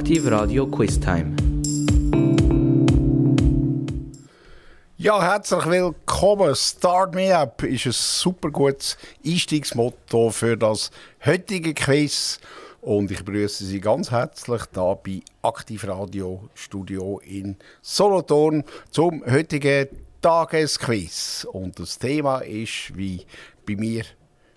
Aktiv Radio Quiz Time. Ja, herzlich willkommen. Start Me Up ist ein super gutes Einstiegsmotto für das heutige Quiz. Und ich begrüße Sie ganz herzlich hier bei Aktiv Radio Studio in Solothurn zum heutigen Tagesquiz. Und das Thema ist, wie bei mir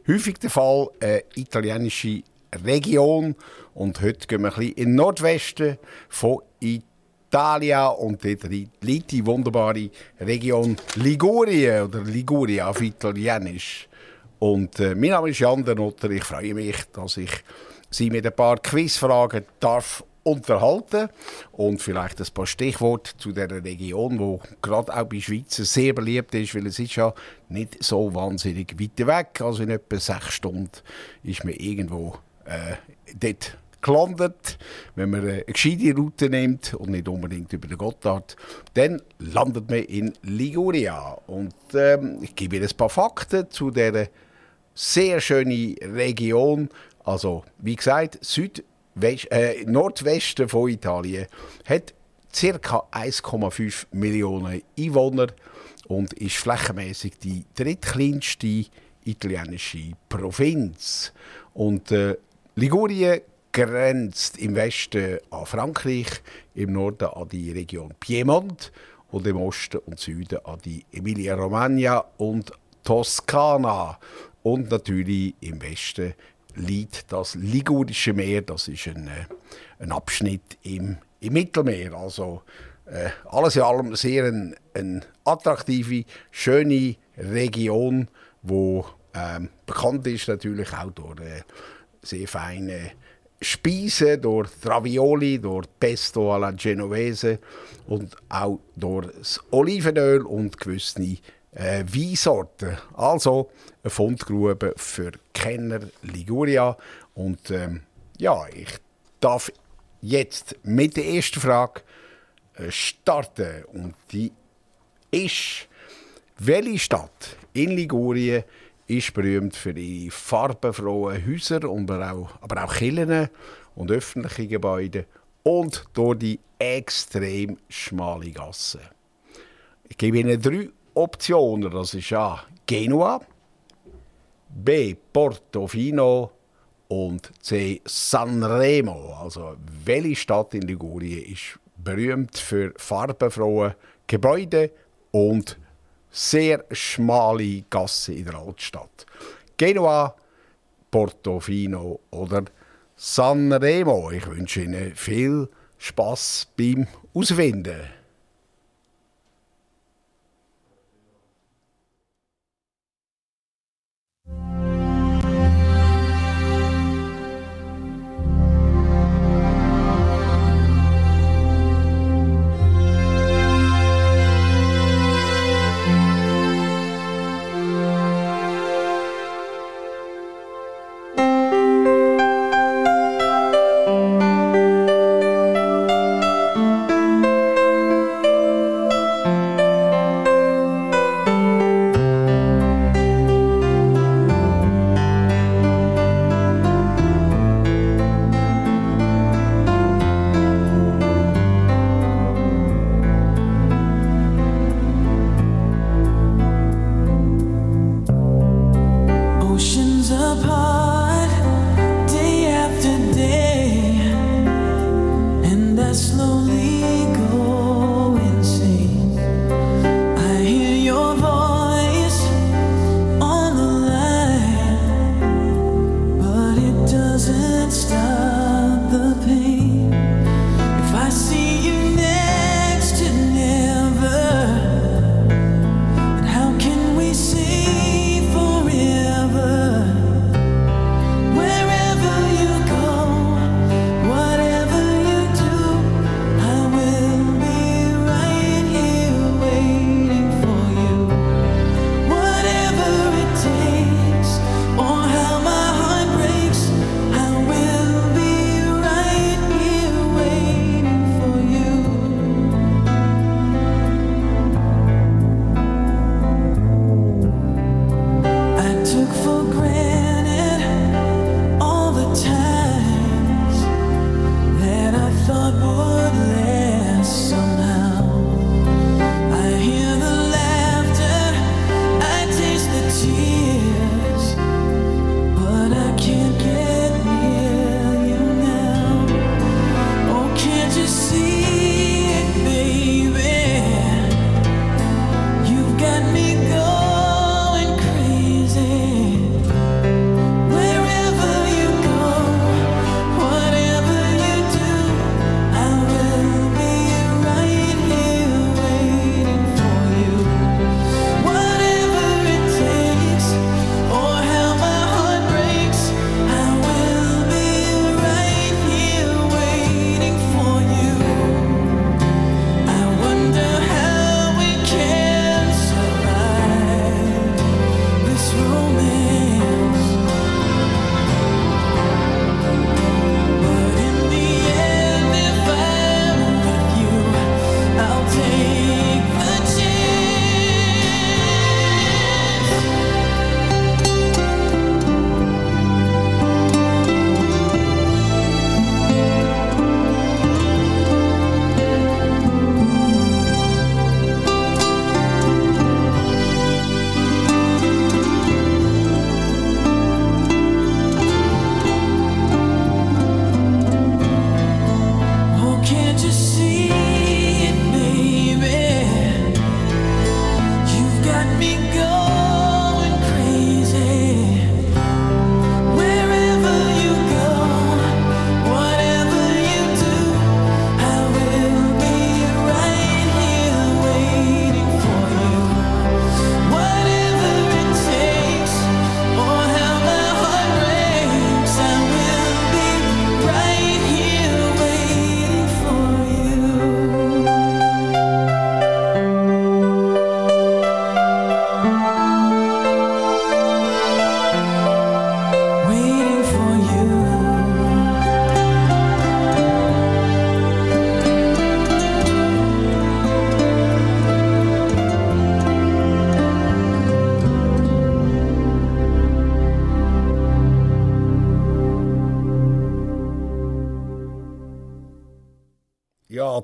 häufig der Fall, eine italienische Region. Und heute gehen wir ein bisschen in den Nordwesten von Italien und dort liegt die wunderbare Region Ligurien oder Liguria auf Italienisch. Und äh, mein Name ist Jan der Notter. Ich freue mich, dass ich Sie mit ein paar Quizfragen darf unterhalten und vielleicht ein paar Stichworte zu der Region, wo gerade auch bei Schweizer sehr beliebt ist, weil es ist ja nicht so wahnsinnig weit weg, also in etwa sechs Stunden ist man irgendwo äh, dort gelandet. Wenn man eine gescheite Route nimmt und nicht unbedingt über den Gotthard, dann landet man in Liguria. Und ähm, ich gebe Ihnen ein paar Fakten zu dieser sehr schönen Region. Also, wie gesagt, Südwest, äh, Nordwesten von Italien hat ca. 1,5 Millionen Einwohner und ist flächenmäßig die drittkleinste italienische Provinz. Und äh, Ligurien grenzt im Westen an Frankreich, im Norden an die Region Piemont und im Osten und Süden an die Emilia-Romagna und Toskana. Und natürlich im Westen liegt das Ligurische Meer, das ist ein, äh, ein Abschnitt im, im Mittelmeer. Also äh, alles in allem sehr eine ein attraktive, schöne Region, wo ähm, bekannt ist natürlich auch durch äh, sehr feine Speisen, durch Ravioli, durch Pesto alla Genovese und auch durch das Olivenöl und gewisse äh, Weinsorten. Also eine Fundgrube für Kenner Liguria. Und ähm, ja, ich darf jetzt mit der ersten Frage äh, starten. Und die ist, welche Stadt in Ligurien ist berühmt für ihre farbenfrohen Häuser, und auch, aber auch Kirchen und öffentliche Gebäude und durch die extrem schmale Gassen. Ich gebe Ihnen drei Optionen. Das ist A. Genua, B. Portofino und C. Sanremo. Also, welche Stadt in Ligurien ist berühmt für farbenfrohe Gebäude und sehr schmale Gassen in der Altstadt. Genua, Portofino oder Sanremo. Ich wünsche Ihnen viel Spaß beim Auswinden.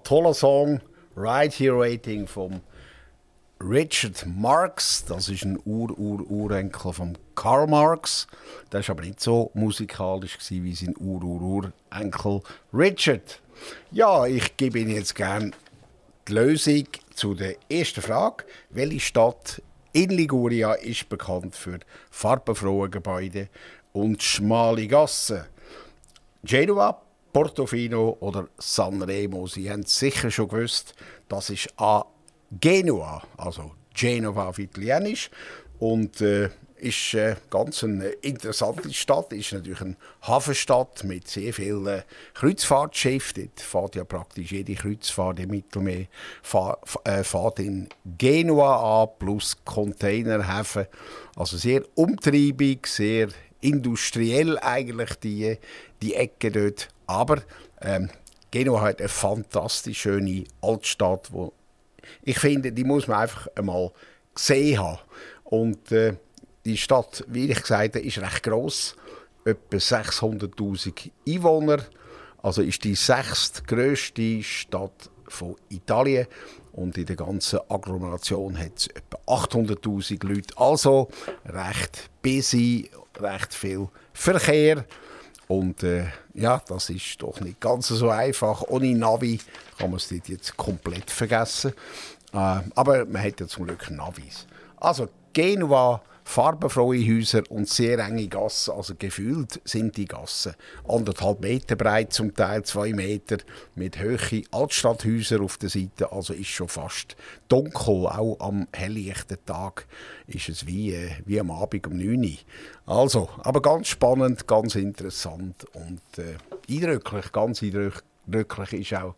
Toller Song. Right Here Waiting vom Richard Marx. Das ist ein Ur-Ur-Urenkel von Karl Marx. Der war aber nicht so musikalisch wie sein Ur-Ur-Urenkel Richard. Ja, ich gebe Ihnen jetzt gerne die Lösung zu der ersten Frage. Welche Stadt in Liguria ist bekannt für farbenfrohe Gebäude und schmale Gassen? Genua, Portofino oder Sanremo. Sie haben sicher schon gewusst, das ist A. Genua, also Genova auf Italienisch. Und äh, ist äh, ganz eine interessante Stadt, ist natürlich eine Hafenstadt mit sehr vielen äh, Kreuzfahrtschiffen. Dort fährt ja praktisch jede Kreuzfahrt im Mittelmeer fahr, äh, in Genua an, plus Containerhäfen. Also sehr umtriebig, sehr industriell eigentlich die, die Ecke dort. Aber ähm, Genua hat eine fantastisch schöne Altstadt, wo ich finde, die muss man einfach einmal gesehen haben. Und äh, die Stadt, wie ich gesagt habe, ist recht groß, etwa 600.000 Einwohner. Also ist die sechstgrößte Stadt von Italien und in der ganzen Agglomeration hat es etwa 800.000 Leute. Also recht busy, recht viel Verkehr. Und äh, ja, das ist doch nicht ganz so einfach. Ohne Navi kann man es jetzt komplett vergessen. Äh, aber man hat ja zum Glück Navis. Also Genua farbenfrohe Häuser und sehr enge Gassen. Also gefühlt sind die Gassen anderthalb Meter breit, zum Teil zwei Meter, mit hohen Altstadthäusern auf der Seite. Also ist schon fast dunkel. Auch am helllichten Tag ist es wie, äh, wie am Abend um 9 Uhr. Also, aber ganz spannend, ganz interessant und äh, eindrücklich. Ganz eindrücklich ist auch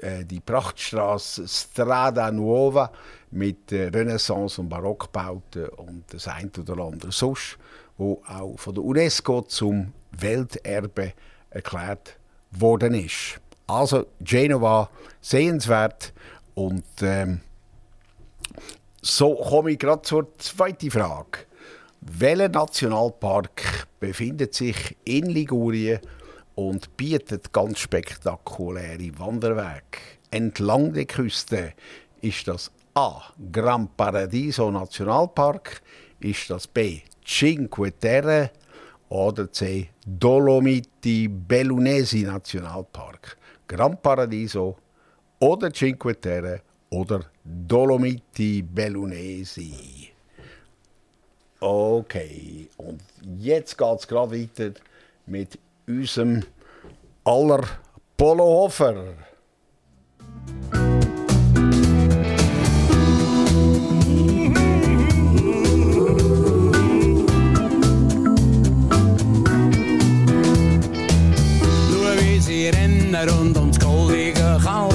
äh, die Prachtstraße Strada Nuova mit äh, Renaissance- und Barockbauten und das ein oder andere sonst, wo auch von der UNESCO zum Welterbe erklärt worden ist. Also Genova sehenswert und ähm, so komme ich gerade zur zweiten Frage. Welcher Nationalpark befindet sich in Ligurien und bietet ganz spektakuläre Wanderwege entlang der Küste? Ist das A. Gran Paradiso Nationalpark? Ist das B. Cinque Terre? Oder C. Dolomiti Bellunesi Nationalpark? Gran Paradiso oder Cinque Terre oder Dolomiti Bellunesi? Okay, und jetzt geht es gerade weiter mit unserem aller Polohofer. rund ums goldige Kalb.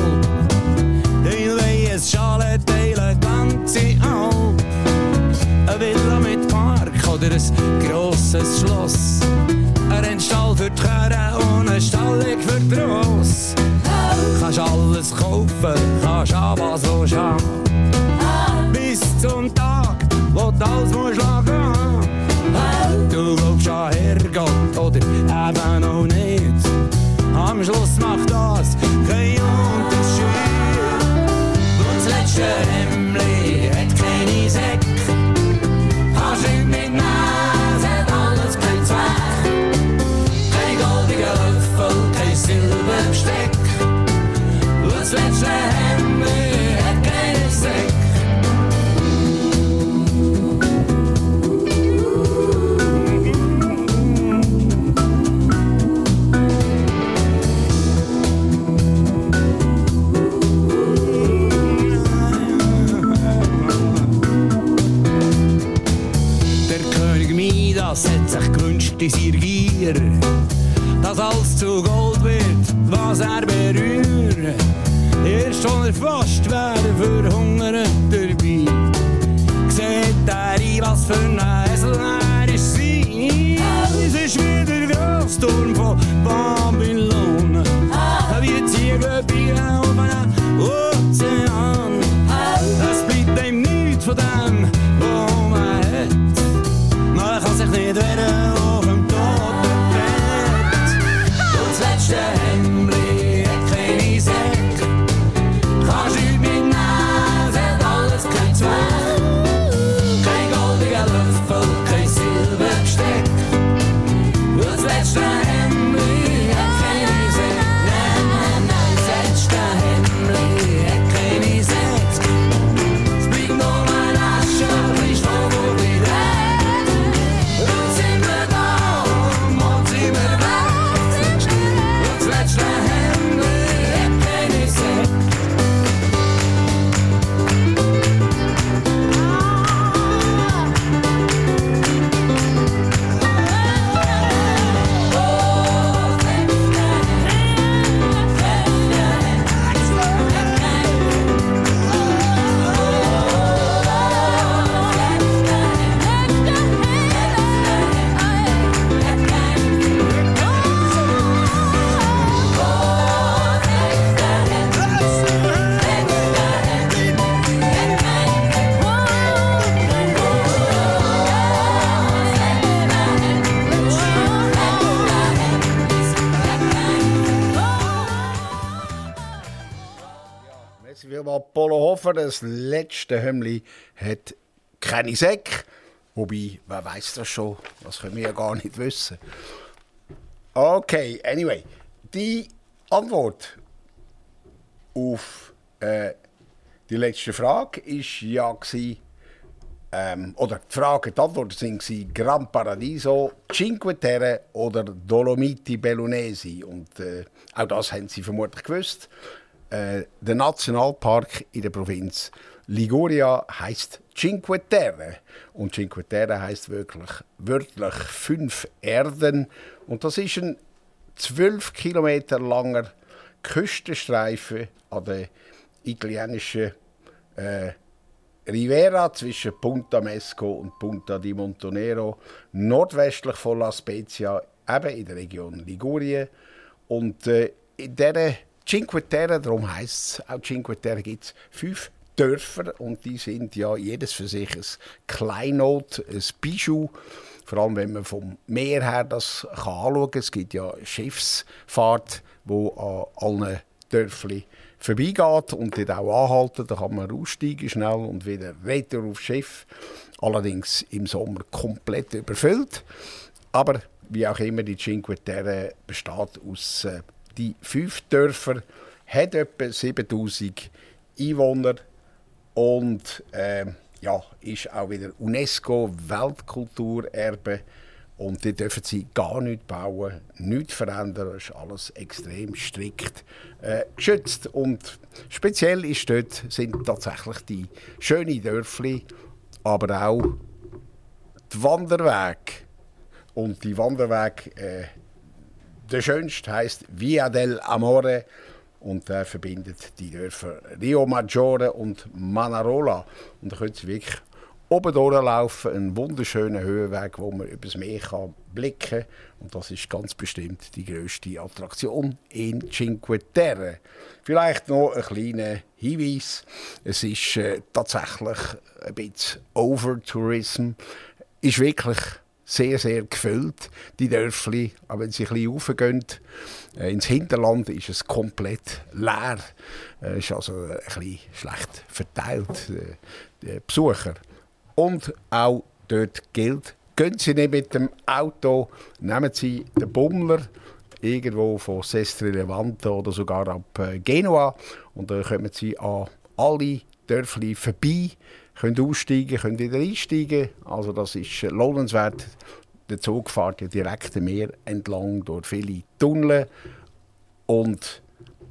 Den weies Schale teilen ganze Alp. Eine Villa mit Park oder ein grosses Schloss. Für die Kerne und ein Stallig für die Ross. Kannst alles kaufen, kannst aber so schauen. Bis zum Tag, wo du alles musst lagen. Du glaubst an Herrgott oder eben auch nicht. Am Schluss macht das keinen Unterschied. Und das letzte in seiner Gier, dass alles zu Gold wird, was er berührt. Erst als er fast wäre verhungert dabei, sieht er ein, was für ein Hofer. Das letzte Hümmli hat keine Säcke. Wobei, wer weiß das schon? Das können wir ja gar nicht wissen. Okay, anyway. Die Antwort auf äh, die letzte Frage war ja, gewesen, ähm, oder die Frage, die Antworten waren Gran Paradiso, Cinque Terre oder Dolomiti Bellunesi. Und äh, auch das haben Sie vermutlich gewusst. Äh, der Nationalpark in der Provinz Liguria heißt Cinque Terre. Und Cinque Terre heißt wirklich wörtlich fünf Erden. Und das ist ein zwölf Kilometer langer Küstenstreifen an der italienischen äh, Rivera zwischen Punta Mesco und Punta di Montonero, nordwestlich von La Spezia, eben in der Region Ligurien. Und äh, in dieser Cinque Terre, darum heisst es auch Cinque Terre, gibt es fünf Dörfer und die sind ja jedes für sich ein Kleinod, ein Bijou. Vor allem, wenn man vom Meer her das anschauen kann. Es gibt ja Schiffsfahrt, wo an allen Dörfern vorbeigeht und dort auch anhalten. Da kann man aussteigen schnell und wieder retour aufs Schiff. Allerdings im Sommer komplett überfüllt. Aber wie auch immer, die Cinque Terre besteht aus äh, die fünf Dörfer, hat etwa 7000 Einwohner und äh, ja, ist auch wieder UNESCO-Weltkulturerbe. Und die dürfen sie gar nicht bauen, nichts verändern. Das ist alles extrem strikt äh, geschützt. Und speziell ist dort, sind tatsächlich die schönen Dörfli, aber auch die Wanderwege. Und die Wanderweg, äh, der schönste heißt Via del Amore und der verbindet die Dörfer Rio Maggiore und Manarola. Und da können Sie wirklich oben durchlaufen, ein wunderschöner Höhenweg, wo man übers Meer kann blicken kann. Und das ist ganz bestimmt die grösste Attraktion in Cinque Terre. Vielleicht noch ein kleiner Hinweis. Es ist äh, tatsächlich ein bisschen Overtourism. Ist wirklich sehr, sehr gefüllt, die Dörfli. Aber wenn sie ein bisschen raufgehen, äh, ins Hinterland, ist es komplett leer. Es äh, ist also ein bisschen schlecht verteilt, äh, die Besucher. Und auch dort gilt, gehen Sie nicht mit dem Auto, nehmen Sie den Bummler irgendwo von Sestri Levante oder sogar ab Genua und dann kommen Sie an alle Dörfli vorbei können aussteigen, können wieder einsteigen. Also das ist lohnenswert. Der Zug fährt ja direkt am Meer entlang durch viele Tunnel und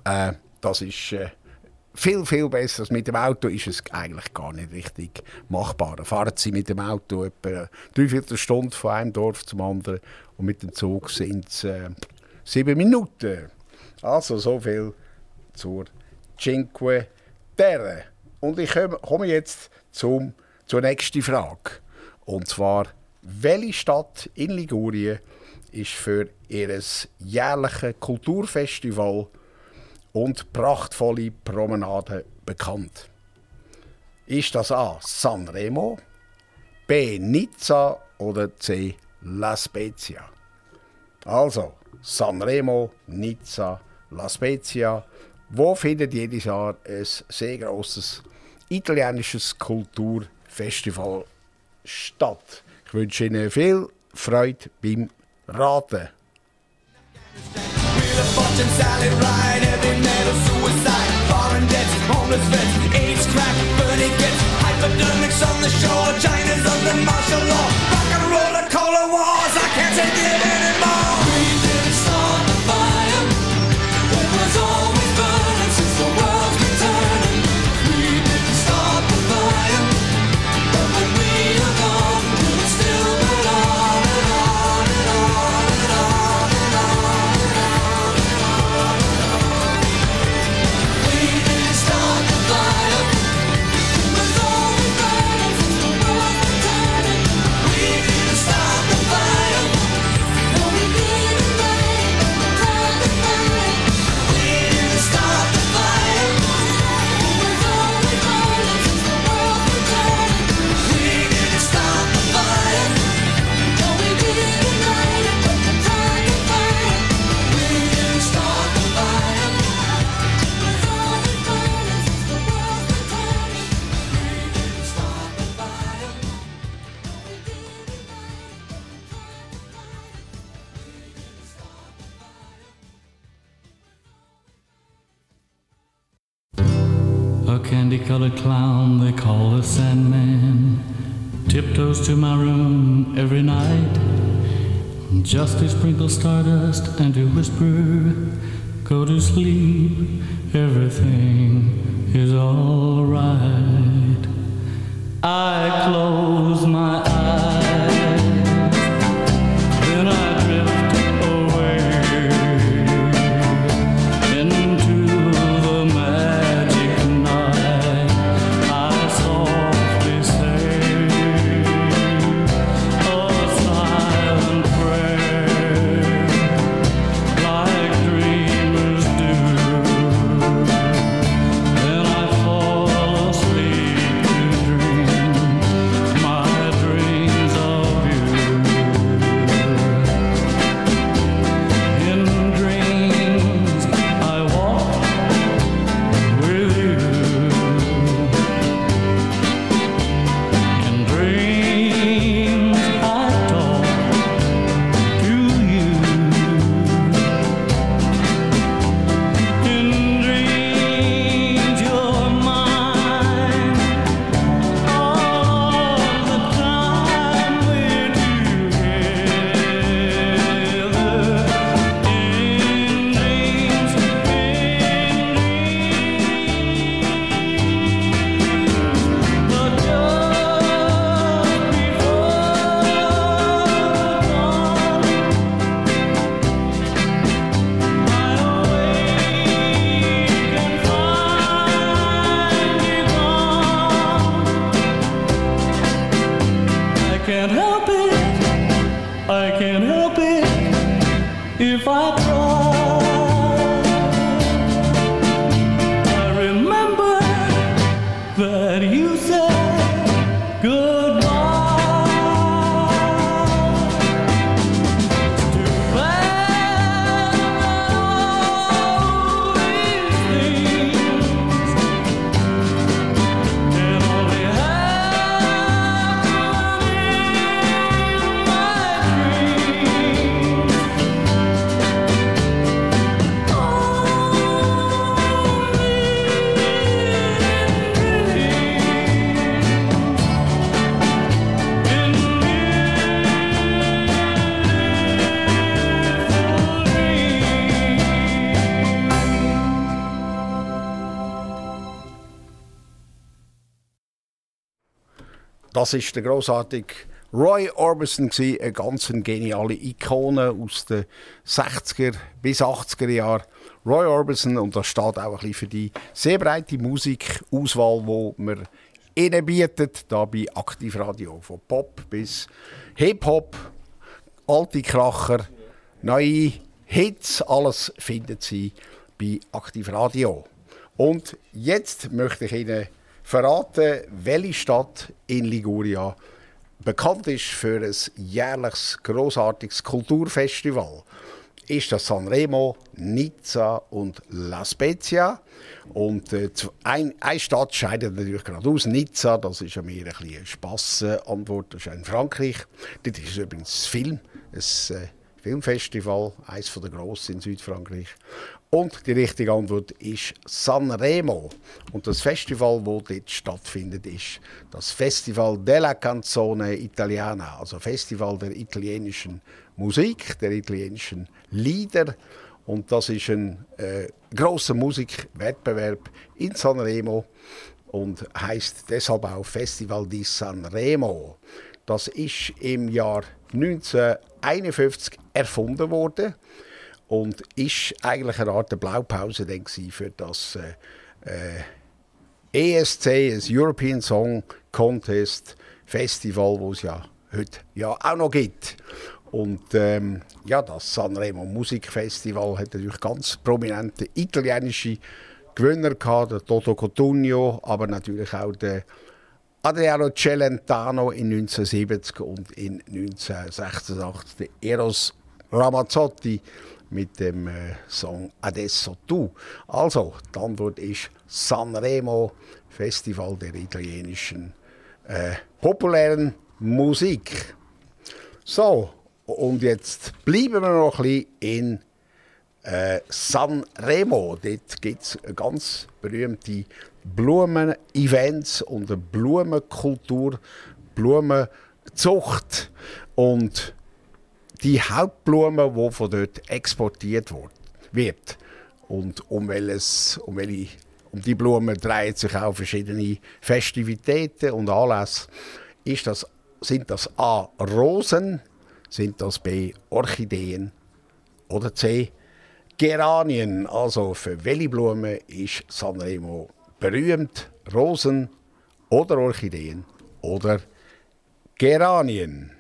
äh, das ist äh, viel, viel besser. Mit dem Auto ist es eigentlich gar nicht richtig machbar. Fahren Sie mit dem Auto etwa dreiviertel Stunde von einem Dorf zum anderen und mit dem Zug sind es äh, sieben Minuten. Also so viel zur Cinque Terre. Und ich komme jetzt zum, zur nächsten Frage. Und zwar, welche Stadt in Ligurien ist für ihr jährliches Kulturfestival und prachtvolle Promenade bekannt? Ist das A. Sanremo, B. Nizza oder C. La Spezia? Also, Sanremo, Nizza, La Spezia. Wo findet jedes Jahr ein sehr grosses italienisches Kulturfestival statt. Ich wünsche Ihnen viel Freude beim Raten. Martial law. Rock and roller, cola wars, I can't take it anymore. Candy-colored clown they call the Sandman tiptoes to my room every night just to sprinkle stardust and to whisper, go to sleep, everything is alright. I close my eyes. if I try? Das ist der großartige Roy Orbison, eine ganz geniale Ikone aus den 60er bis 80er Jahren. Roy Orbison, und das steht auch ein bisschen für die sehr breite Musikauswahl, die man ihnen bietet, da bei Aktivradio. Von Pop bis Hip-Hop, alte Kracher, neue Hits, alles finden Sie bei Aktivradio. Und jetzt möchte ich Ihnen verraten, welche Stadt in Liguria bekannt ist für ein jährliches großartiges Kulturfestival. Ist das Sanremo, Nizza und La Spezia? Und äh, ein, eine Stadt scheidet natürlich gerade aus. Nizza, das ist ja mehr ein eine Spassantwort, das ist in Frankreich. Das ist übrigens Film, ein äh, Filmfestival, eines der grossen in Südfrankreich. Und die richtige Antwort ist Sanremo. Und das Festival, das dort stattfindet, ist das Festival della Canzone Italiana, also Festival der italienischen Musik, der italienischen Lieder. Und das ist ein äh, großer Musikwettbewerb in Sanremo und heißt deshalb auch Festival di Sanremo. Das ist im Jahr 1951 erfunden worden und ist eigentlich eine Art Blaupause für das äh, äh, ESC, das European Song Contest Festival, wo es ja heute ja auch noch gibt. Und ähm, ja, das Sanremo Musikfestival hat natürlich ganz prominente italienische Gewinner gehabt, der Toto Cotugno, aber natürlich auch der Adriano Celentano in 1970 und in 1986 der Eros Ramazzotti mit dem äh, Song Adesso Tu. Also, die Antwort ist Sanremo, Festival der italienischen äh, populären Musik. So, und jetzt bleiben wir noch ein bisschen in Äh, San Remo, dort gibt es ganz berühmte Blumen-Events und eine Blumenkultur, Blumenzucht. Und die Hauptblume, die von dort exportiert wird. Und um, welches, um, welche, um die Blumen dreht sich auch verschiedene Festivitäten und Anlässe. Ist das, sind das A. Rosen, sind das B. Orchideen oder C. Geranien. Also für welche Blumen ist Sanremo berühmt? Rosen oder Orchideen oder Geranien?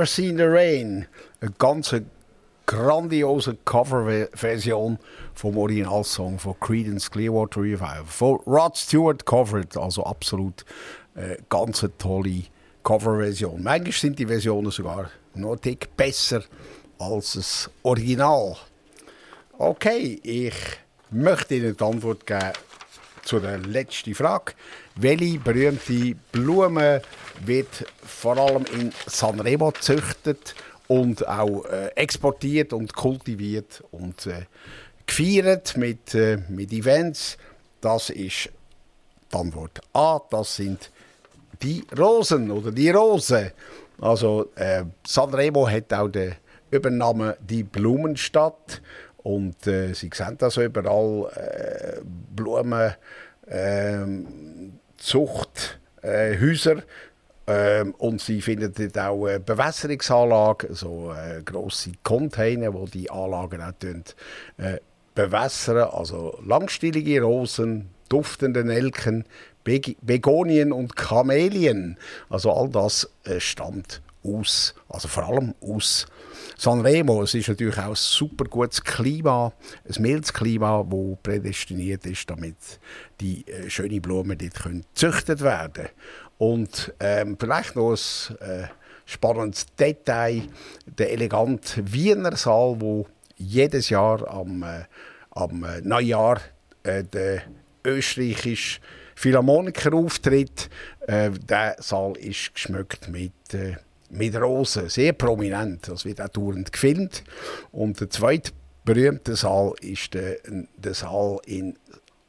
Have You Ever Seen the Rain? Eine ganz grandiose Coverversion vom Originalsong von Creedence Clearwater Revival. Von Rod Stewart covered, also absolut äh, ganz tolle Coverversion. Manchmal sind die Versionen sogar noch Tick besser als das Original. Okay, ich möchte Ihnen die Antwort geben zu der letzten Frage. Welche berühmte Blume wird vor allem in Sanremo gezüchtet und auch äh, exportiert und kultiviert und äh, gefeiert mit, äh, mit Events? Das ist die Antwort A. Das sind die Rosen oder die Rose. Also äh, Sanremo hat auch den Übernahme die Blumenstadt und äh, Sie sehen das überall äh, Blumen, ähm, äh, Häuser ähm, und Sie finden dort auch eine Bewässerungsanlage, so äh, grosse Container, wo die Anlagen auch äh, bewässern, also langstielige Rosen, duftende Nelken, Begonien und Kamelien. Also all das äh, stammt aus, also vor allem aus Sanremo. Es ist natürlich auch ein super gutes Klima, ein mildes Klima, das prädestiniert ist, damit die äh, schönen Blumen dort können gezüchtet werden Und ähm, vielleicht noch ein äh, spannendes Detail, der elegante Wiener Saal, wo jedes Jahr am, äh, am äh, Neujahr äh, der österreichische Philharmoniker auftritt. Äh, der Saal ist geschmückt mit, äh, mit Rosen, sehr prominent. Das wird auch dauernd gefilmt. Und der zweite berühmte Saal ist der, der Saal in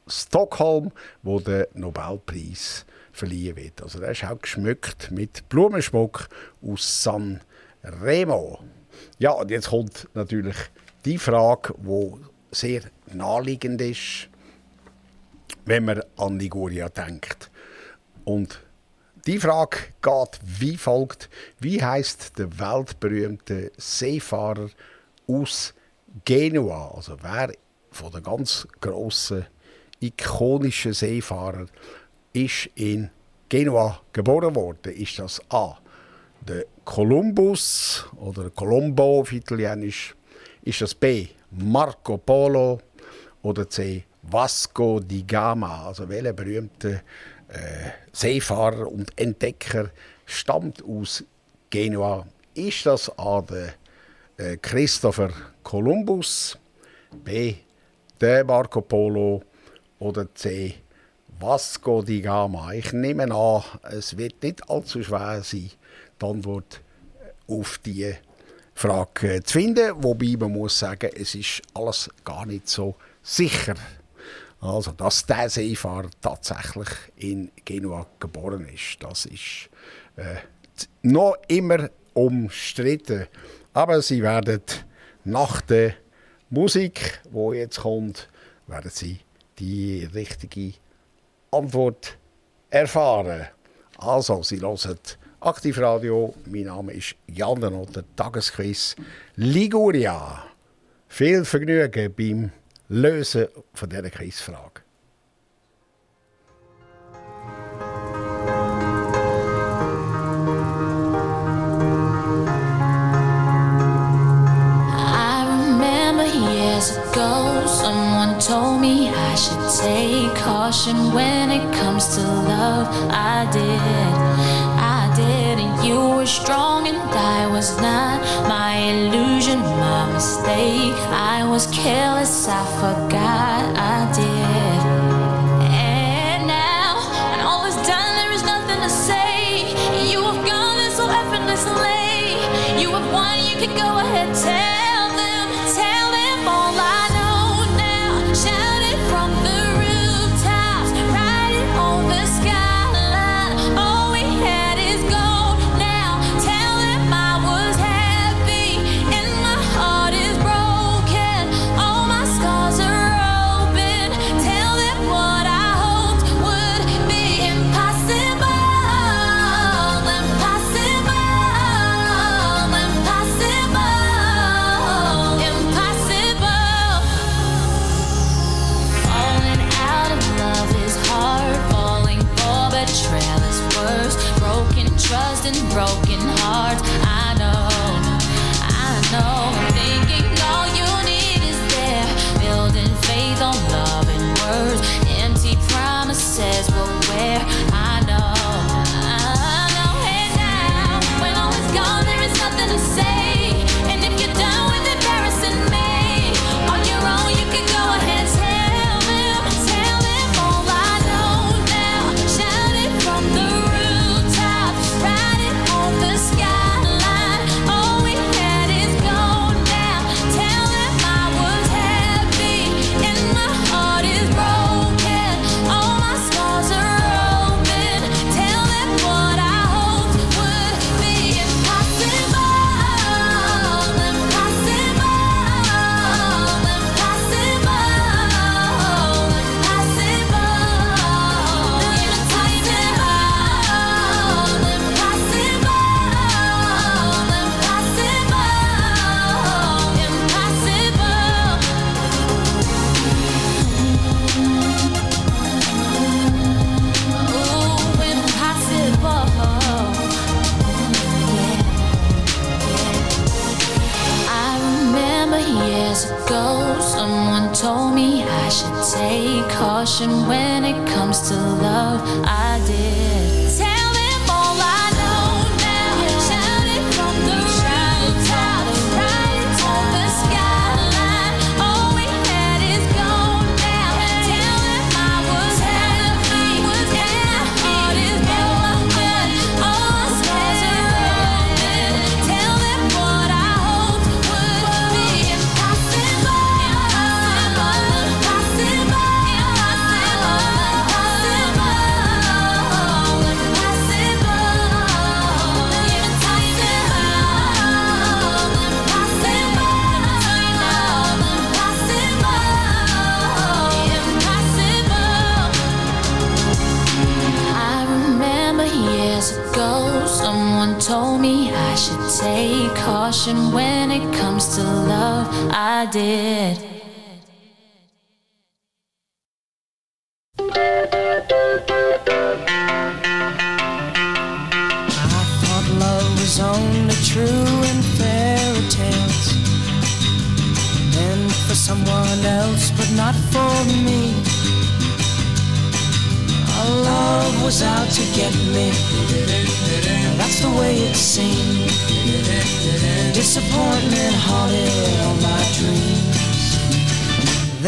Stockholm, wo der Nobelpreis verliehen wird. Also der ist auch geschmückt mit Blumenschmuck aus San Remo. Ja, und jetzt kommt natürlich die Frage, wo sehr naheliegend ist wenn man an Liguria denkt. Und die Frage geht wie folgt: Wie heißt der weltberühmte Seefahrer aus Genua? Also wer von den ganz grossen ikonischen Seefahrern ist in Genua geboren worden? Ist das A. der Columbus oder Colombo auf Italienisch? Ist das B. Marco Polo oder C. Vasco di Gama, also welcher berühmte äh, Seefahrer und Entdecker stammt aus Genua? Ist das A der äh, Christopher Columbus, B der Marco Polo oder C Vasco di Gama? Ich nehme an, es wird nicht allzu schwer sein, die Antwort äh, auf die Frage äh, zu finden, wobei man muss sagen, es ist alles gar nicht so sicher. Also, dass der Seefahrer tatsächlich in Genua geboren ist, das ist äh, noch immer umstritten. Aber Sie werden nach der Musik, wo jetzt kommt, werden Sie die richtige Antwort erfahren. Also, Sie hören Aktivradio. Mein Name ist Jan der Tagesquiz Liguria. Viel Vergnügen beim Lösen von dieser Quizfrage. told me I should take caution when it comes to love. I did I did, and you were strong and I was not. My illusion, my mistake. I was careless, I forgot I did. And now, when all is done, there is nothing to say. You have gone this so effortlessly. You have won, you can go ahead, tell.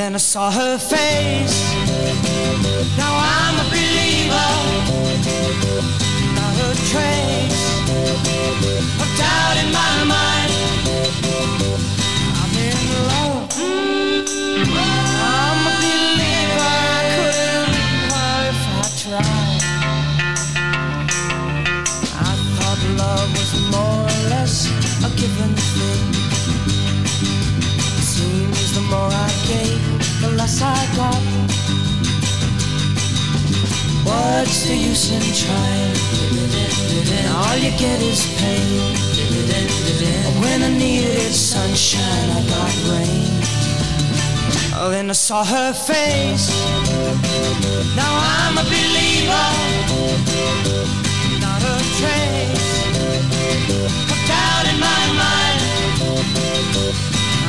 Then I saw her face. Now I'm a believer. Not a trace of doubt in my mind. I'm in love. I'm a believer. I couldn't leave her if I tried. I thought love was more or less a given thing. Seems the more I got. What's the use in trying? All you get is pain. When I needed sunshine, I got rain. Oh, then I saw her face. Now I'm a believer, not a trace of doubt in my mind.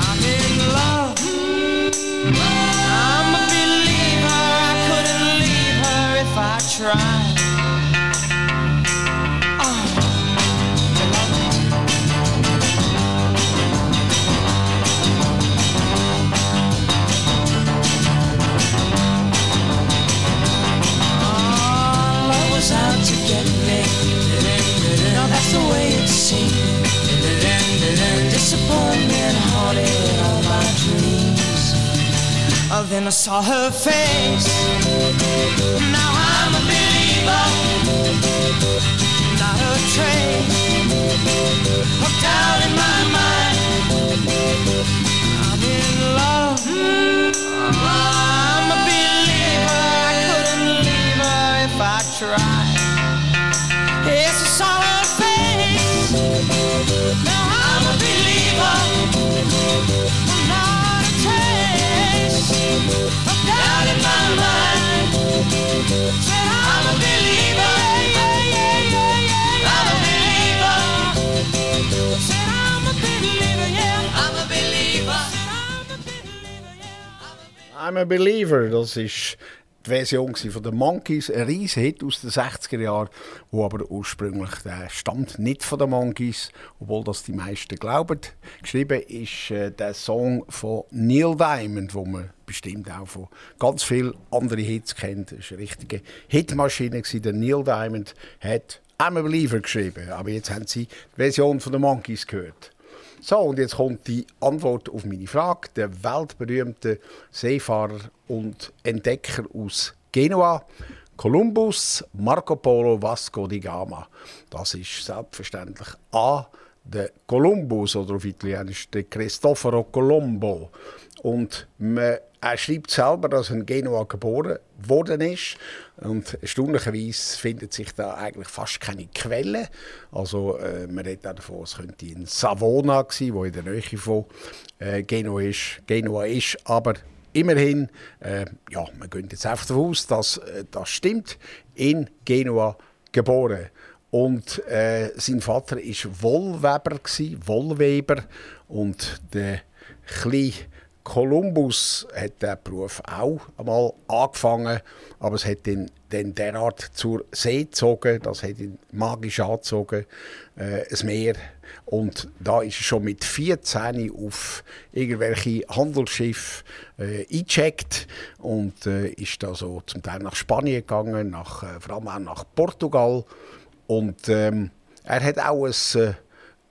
I'm in love. Then I saw her face. Now train hooked out in my mind. I'm a Believer, das ist die Version von den Monkeys, ein riesen Hit aus den 60er Jahren, wo aber ursprünglich der stammt nicht von den Monkeys, obwohl das die meisten glauben. Geschrieben ist äh, der Song von Neil Diamond, wo man bestimmt auch von ganz vielen anderen Hits kennt. Das war eine richtige Hitmaschine. Der Neil Diamond hat I'm a Believer geschrieben, aber jetzt haben Sie die Version von den Monkeys gehört. So, und jetzt kommt die Antwort auf meine Frage. Der weltberühmte Seefahrer und Entdecker aus Genua, Kolumbus, Marco Polo, Vasco di Gama. Das ist selbstverständlich A, der Kolumbus oder auf Italienisch der Cristoforo Colombo. Und man, er schreibt selber, dass er in Genua geboren worden ist. Und erstaunlicherweise findet sich da eigentlich fast keine Quelle. Also äh, man redet auch davon, es könnte in Savona sein, wo in der Nähe von äh, Genua ist. Genua ist aber immerhin, äh, ja, man geht jetzt einfach davon aus, dass äh, das stimmt, in Genua geboren. Und äh, sein Vater war Wollweber, gsi, Wollweber. Und der kleine Kolumbus hat den Beruf auch einmal angefangen, aber es hat ihn dann derart zur See gezogen, das hat ihn magisch angezogen, äh, ein Meer. Und da ist er schon mit 14 auf irgendwelche Handelsschiffe äh, eingecheckt und äh, ist da so zum Teil nach Spanien gegangen, nach, äh, vor allem auch nach Portugal. Und ähm, er hat auch ein äh,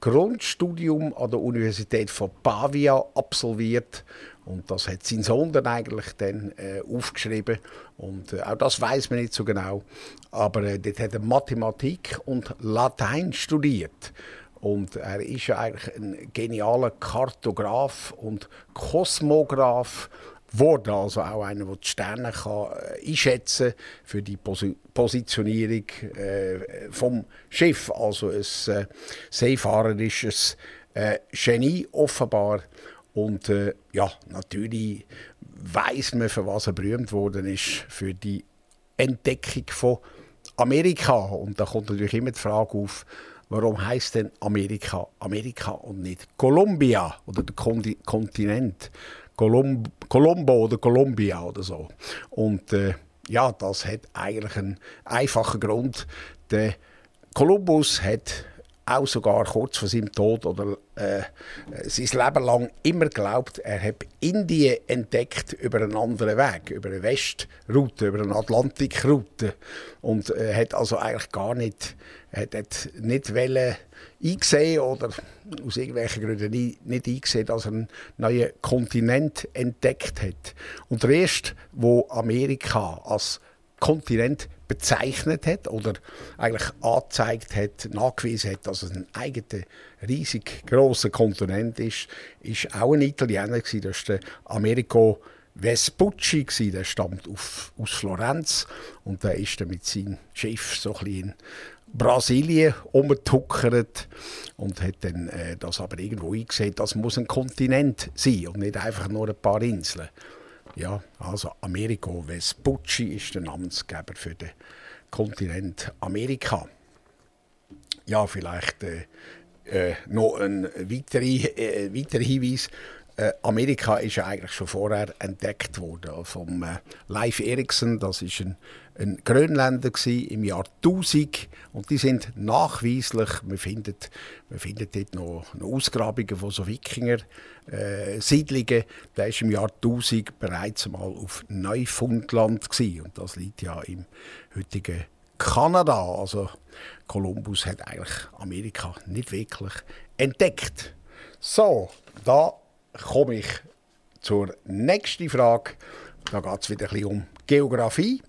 Grundstudium an der Universität von Pavia absolviert. Und das hat sein Sohn dann eigentlich dann äh, aufgeschrieben. Und äh, auch das weiß man nicht so genau. Aber äh, dort hat er Mathematik und Latein studiert. Und er ist ja eigentlich ein genialer Kartograf und Kosmograf geworden. Also auch einer, der die Sterne kann, äh, einschätzen kann für die Pos Positionierung äh, vom Schiff. Also ein äh, seefahrerisches äh, Genie offenbar. Und äh, ja, natürlich weiß man, für was er berühmt worden ist, für die Entdeckung von Amerika. Und da kommt natürlich immer die Frage auf, warum heißt denn Amerika Amerika und nicht Columbia oder der Kontinent? Colum Colombo oder Columbia oder so. Und äh, ja, das hat eigentlich einen einfachen Grund. Der Kolumbus hat auch sogar kurz vor seinem Tod oder äh, sein Leben lang immer glaubt, er habe Indien entdeckt über einen anderen Weg, über eine Westroute, über eine Atlantikroute und äh, hat also eigentlich gar nicht, hat, hat nicht wollen eingesehen oder aus irgendwelchen Gründen nicht, eingesehen, dass er einen neuen Kontinent entdeckt hat. Und der erste, wo Amerika als Kontinent bezeichnet hat oder eigentlich angezeigt hat, nachgewiesen hat, dass es ein eigener, riesig grosser Kontinent ist, ist auch ein Italiener gewesen, das ist der Americo Vespucci gewesen, der stammt auf, aus Florenz und der ist dann mit seinem Schiff so ein in Brasilien umgetuckert und hat dann äh, das aber irgendwo eingesehen, das muss ein Kontinent sein und nicht einfach nur ein paar Inseln. Ja, also Americo Vespucci ist der Namensgeber für den Kontinent Amerika. Ja, vielleicht äh, äh, noch ein weiterer, äh, weiterer Hinweis. Äh, Amerika ist ja eigentlich schon vorher entdeckt worden vom äh, Leif Erikson. Das ist ein, ein Grönländer im Jahr 1000 und die sind nachweislich. Man findet, man findet dort noch, Ausgrabungen von so Wikinger äh, Siedlungen. Der ist im Jahr 1000 bereits mal auf Neufundland gewesen. und das liegt ja im heutigen Kanada. Also Kolumbus hat eigentlich Amerika nicht wirklich entdeckt. So, da komme ich zur nächsten Frage. Da geht es wieder ein bisschen um Geografie.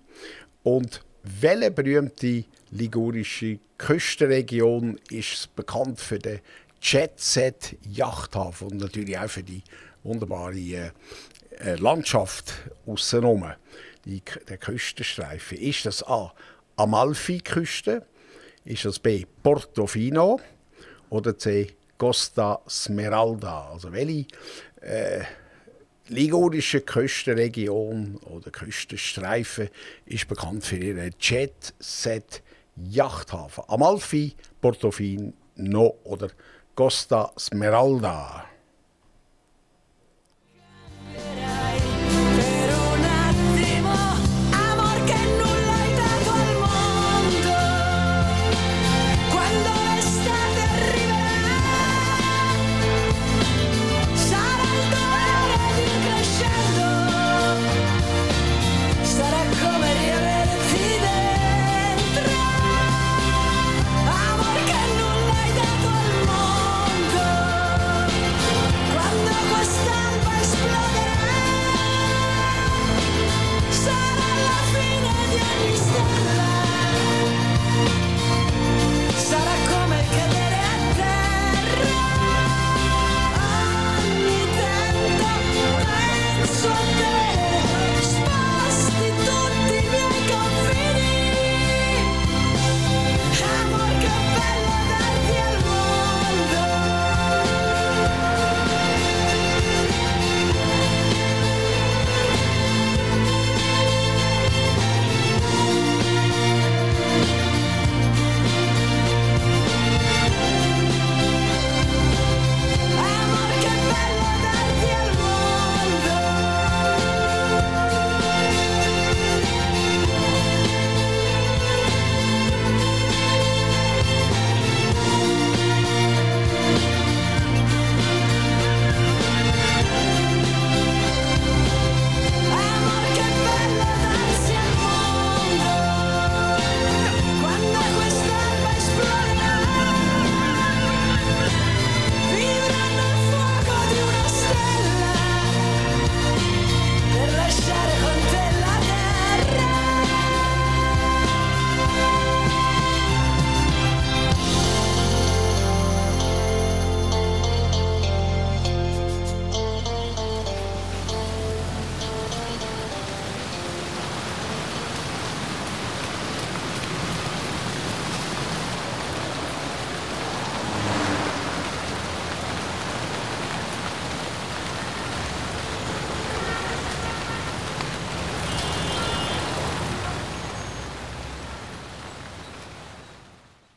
Und welche berühmte ligurische Küstenregion ist bekannt für den Jet-Set Yachthafen und natürlich auch für die wunderbare äh, äh Landschaft außenrum, die, der Küstenstreifen. Ist das A. Amalfi-Küste? Ist das B. Portofino? Oder C. Costa Smeralda? Also welche äh, ligurische Küstenregion oder Küstenstreifen ist bekannt für ihren Jet-Set Yachthafen? Amalfi, Portofino oder Costa Smeralda.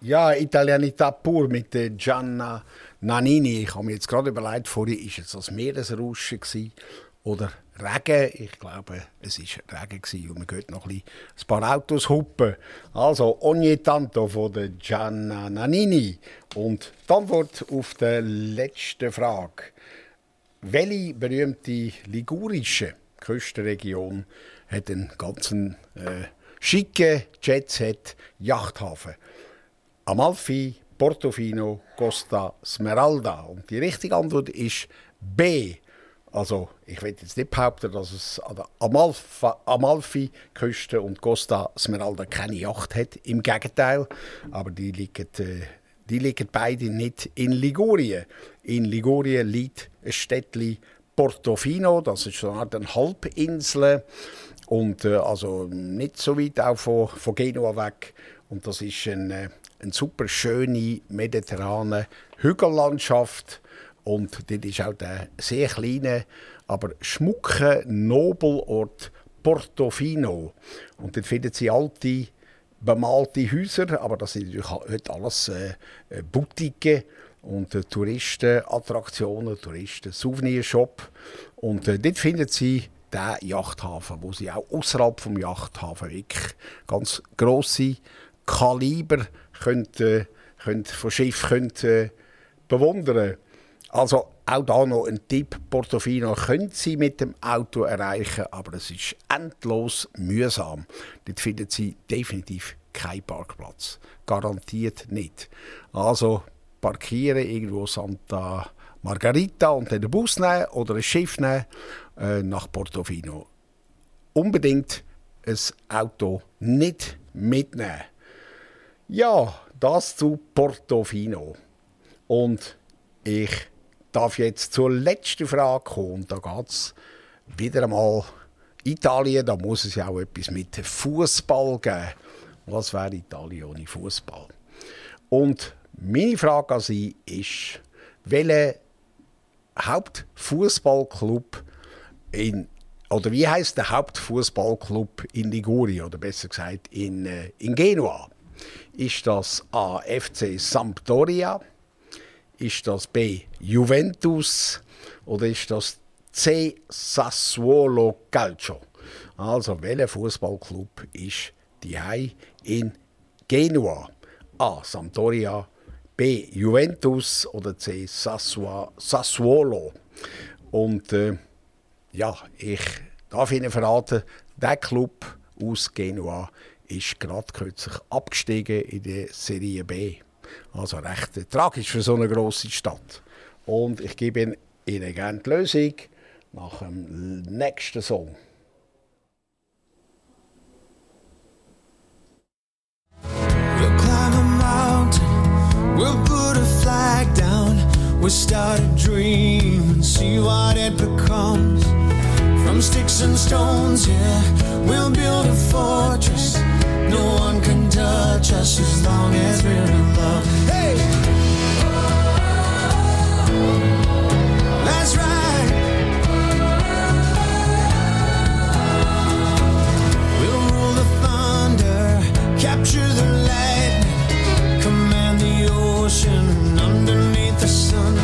Ja, Italianità pur mit Gianna Nannini. Ich habe mir jetzt gerade überlegt, vorhin war es das Meeresrauschen oder Regen. Ich glaube, es war Regen und man hört noch ein, ein paar Autos hupen. Also, ogni tanto von Gianna Nannini. Und die Antwort auf die letzte Frage. Welche berühmte ligurische Küstenregion hat einen ganzen äh, schicken Jetset Yachthafen? Amalfi, Portofino, Costa Smeralda. Und die richtige Antwort ist B. Also, ich will jetzt nicht behaupten, dass es an der Amalfi-Küste und Costa Smeralda keine Yacht hat. Im Gegenteil. Aber die liegen, äh, die liegen beide nicht in Ligurien. In Ligurien liegt ein Städtchen Portofino. Das ist so eine Art Halbinsel. Und äh, also nicht so weit auch von, von Genua weg. Und das ist ein, äh, eine super schöne mediterrane Hügellandschaft. Und dort ist auch der sehr kleine, aber schmucke Nobelort Portofino. Und dort finden Sie alte, bemalte Häuser, aber das sind natürlich heute alles äh, äh, Boutiquen und äh, Touristenattraktionen, Touristen-Souvenirshop. Und äh, dort finden Sie den Yachthafen, wo Sie auch außerhalb vom Yachthafen wirklich ganz grosse Kaliber könnt, äh, könnt von Schiff könnt, äh, bewundern Also auch da noch ein Tipp: Portofino können Sie mit dem Auto erreichen, aber es ist endlos mühsam. Dort finden Sie definitiv keinen Parkplatz. Garantiert nicht. Also parkieren irgendwo Santa Margarita und dann den Bus nehmen oder ein Schiff nehmen äh, nach Portofino. Unbedingt ein Auto nicht mitnehmen. Ja, das zu Portofino. Und ich darf jetzt zur letzten Frage kommen. Da geht es wieder einmal Italien. Da muss es ja auch etwas mit Fußball geben. Was wäre Italien ohne Fußball? Und meine Frage an Sie ist, welcher Hauptfußballclub in oder wie heißt der Hauptfußballclub in Ligurien oder besser gesagt in, äh, in Genua? Ist das A. FC Sampdoria? Ist das B. Juventus? Oder ist das C. Sassuolo Calcio? Also, welcher Fußballclub ist die in Genua? A. Sampdoria, B. Juventus oder C. Sassuolo. Und äh, ja, ich darf Ihnen verraten, der Club aus Genua ist gerade kürzlich abgestiegen in die Serie B. Also recht tragisch für so eine große Stadt. Und ich gebe Ihnen gerne die Lösung nach dem nächsten Song. We'll climb a mountain, we'll put a flag down, we'll start a dream and see what it becomes. From sticks and stones, yeah, we'll build a fortress. No one can touch us as long as we're in love. Hey! That's right. We'll rule the thunder, capture the lightning, command the ocean underneath the sun.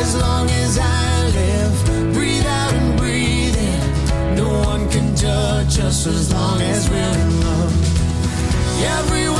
As long as I live, breathe out and breathe in, no one can touch us as long as every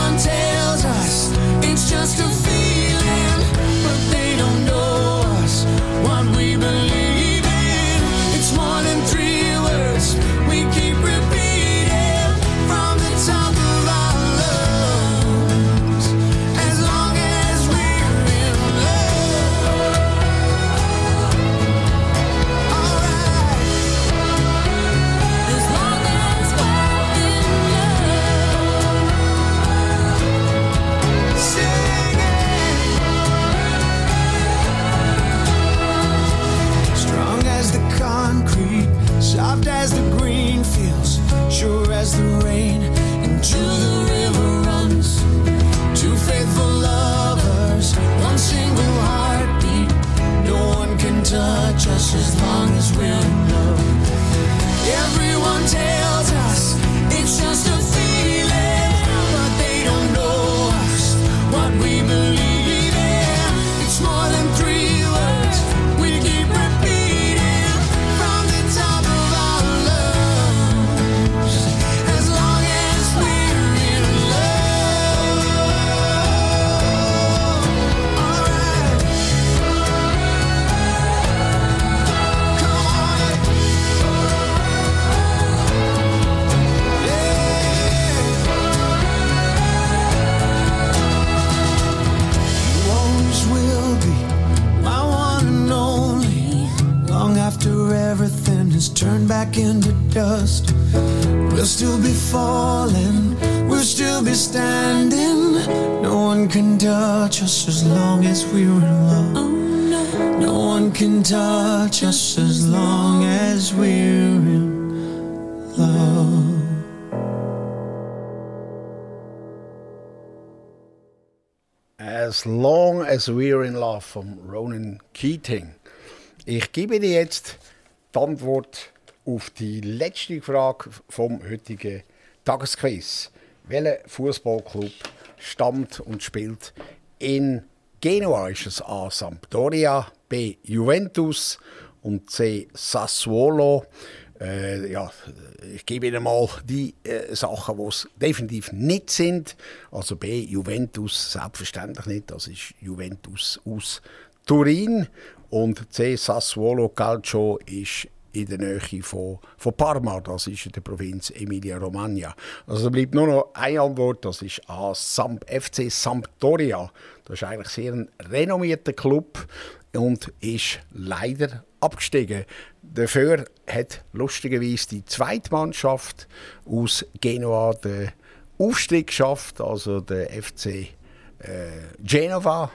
As Long as We're in Love von Ronan Keating. Ich gebe dir jetzt die Antwort auf die letzte Frage vom heutigen Tagesquiz. Welcher Fußballclub stammt und spielt in Genua? Ist es A. Sampdoria, B. Juventus und C. Sassuolo? Äh, ja, ich gebe Ihnen mal die äh, Sachen, die es definitiv nicht sind. Also B, Juventus, selbstverständlich nicht. Das ist Juventus aus Turin. Und C, Sassuolo Calcio ist in der Nähe von, von Parma, das ist in der Provinz Emilia-Romagna. Also bleibt nur noch eine Antwort, das ist A, Samp, FC Sampdoria. Das ist eigentlich sehr ein renommierter Club und ist leider abgestiegen. Dafür hat lustigerweise die zweite Mannschaft aus Genua den Aufstieg geschafft, also der FC äh, Genova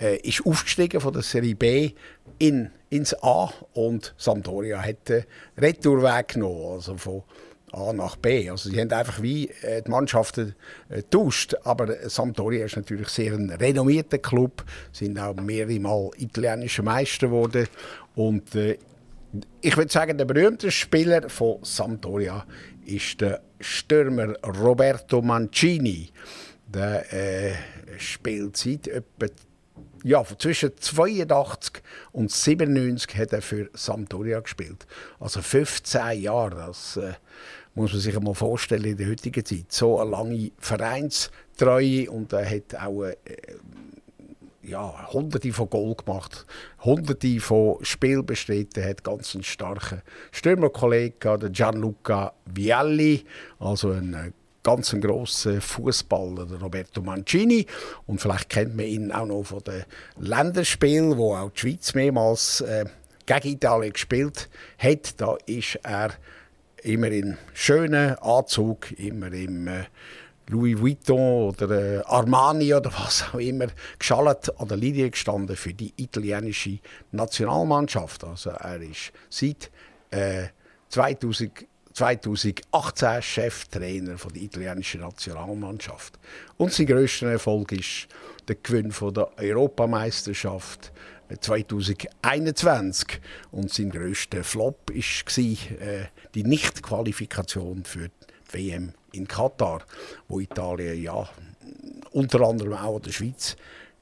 äh, ist aufgestiegen von der Serie B in, ins A und Sampdoria hat den Retourweg genommen, also von A nach B. Also sie haben einfach wie äh, die Mannschaften äh, getauscht. Aber Sampdoria ist natürlich sehr ein renommierter Club, sind auch mehrere Mal italienische Meister geworden und äh, ich würde sagen, der berühmteste Spieler von Sampdoria ist der Stürmer Roberto Mancini. Der äh, spielt seit etwa ja, zwischen 82 und 97 hat er für Sampdoria gespielt. Also 15 Jahre. Das äh, muss man sich mal vorstellen in der heutigen Zeit. So eine lange Vereinstreue und er hat auch äh, ja, hunderte von Goal gemacht, hunderte von Spiel bestritten, hat ganz einen starken Stürmerkollegen, der Gianluca Vialli, also ein äh, ganz ein grosser Fußballer, Roberto Mancini. Und vielleicht kennt man ihn auch noch von den Länderspielen, wo auch die Schweiz mehrmals äh, gegen Italien gespielt hat. Da ist er immer in schönen Anzug, immer im äh, Louis Vuitton oder äh, Armani oder was auch immer geschallt an der Linie gestanden für die italienische Nationalmannschaft. Also er ist seit äh, 2000, 2018 Cheftrainer von der italienischen Nationalmannschaft. Und sein grösster Erfolg ist der Gewinn von der Europameisterschaft 2021 und sein grösster Flop war äh, die Nichtqualifikation für die WM in Katar, wo Italien ja unter anderem auch an der Schweiz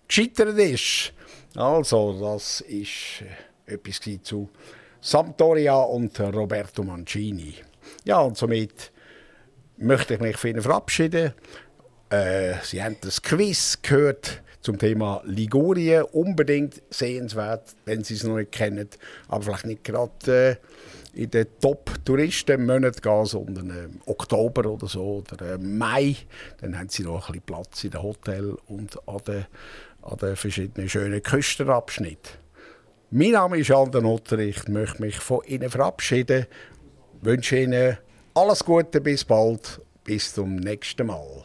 gescheitert ist. Also, das ist äh, etwas zu Sampdoria und Roberto Mancini. Ja, und somit möchte ich mich von Ihnen verabschieden. Äh, Sie haben das Quiz gehört zum Thema Ligurien. Unbedingt sehenswert, wenn Sie es noch nicht kennen, aber vielleicht nicht gerade. Äh, in den Top-Touristenmonaten gehen, sondern im Oktober oder so oder im Mai. Dann haben sie noch ein bisschen Platz in den Hotel und an den, an den verschiedenen schönen Küstenabschnitten. Mein Name ist Alden Otter, ich möchte mich von Ihnen verabschieden, wünsche Ihnen alles Gute, bis bald, bis zum nächsten Mal.